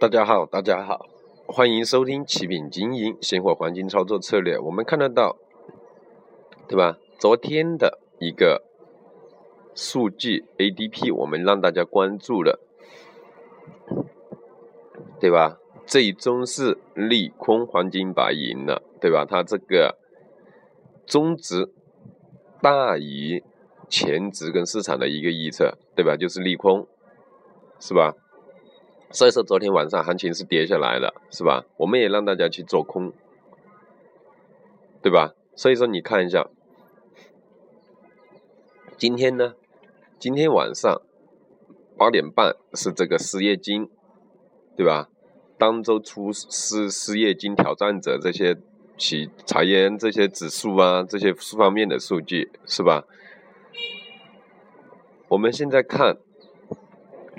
大家好，大家好，欢迎收听启品经营现货黄金操作策略。我们看得到，对吧？昨天的一个数据 ADP，我们让大家关注了，对吧？最终是利空黄金白银了，对吧？它这个中值大于前值跟市场的一个预测，对吧？就是利空，是吧？所以说昨天晚上行情是跌下来的，是吧？我们也让大家去做空，对吧？所以说你看一下，今天呢，今天晚上八点半是这个失业金，对吧？当周出失失业金挑战者这些企裁员这些指数啊，这些方面的数据是吧？我们现在看。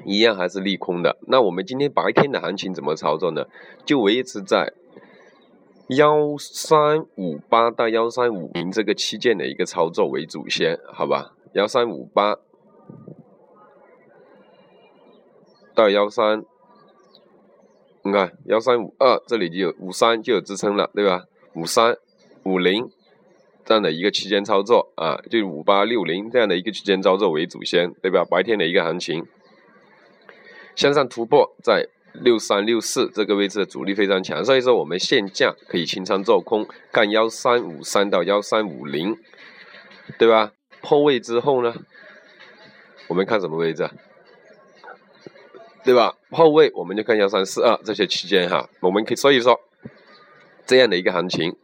一样还是利空的。那我们今天白天的行情怎么操作呢？就维持在幺三五八到幺三五零这个区间的一个操作为主先，好吧？幺三五八到幺三，你看幺三五二这里就有五三就有支撑了，对吧？五三五零这样的一个区间操作啊，就五八六零这样的一个区间操作为主先，对吧？白天的一个行情。向上突破在六三六四这个位置的阻力非常强，所以说我们现价可以清仓做空，干幺三五三到幺三五零，对吧？破位之后呢，我们看什么位置？对吧？破位我们就看幺三四二这些区间哈，我们可以所以说这样的一个行情，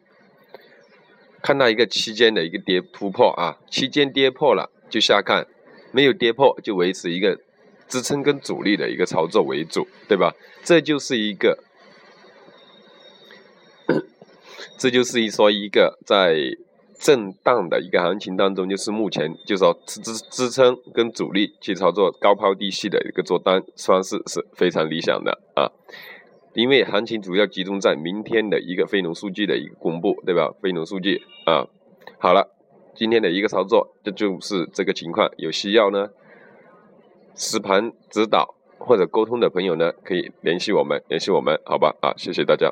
看到一个区间的一个跌突破啊，区间跌破了就下看，没有跌破就维持一个。支撑跟主力的一个操作为主，对吧？这就是一个，这就是一说一个在震荡的一个行情当中，就是目前就是说支支支撑跟主力去操作高抛低吸的一个做单方式是非常理想的啊。因为行情主要集中在明天的一个非农数据的一个公布，对吧？非农数据啊，好了，今天的一个操作这就是这个情况，有需要呢。实盘指导或者沟通的朋友呢，可以联系我们，联系我们，好吧？啊，谢谢大家。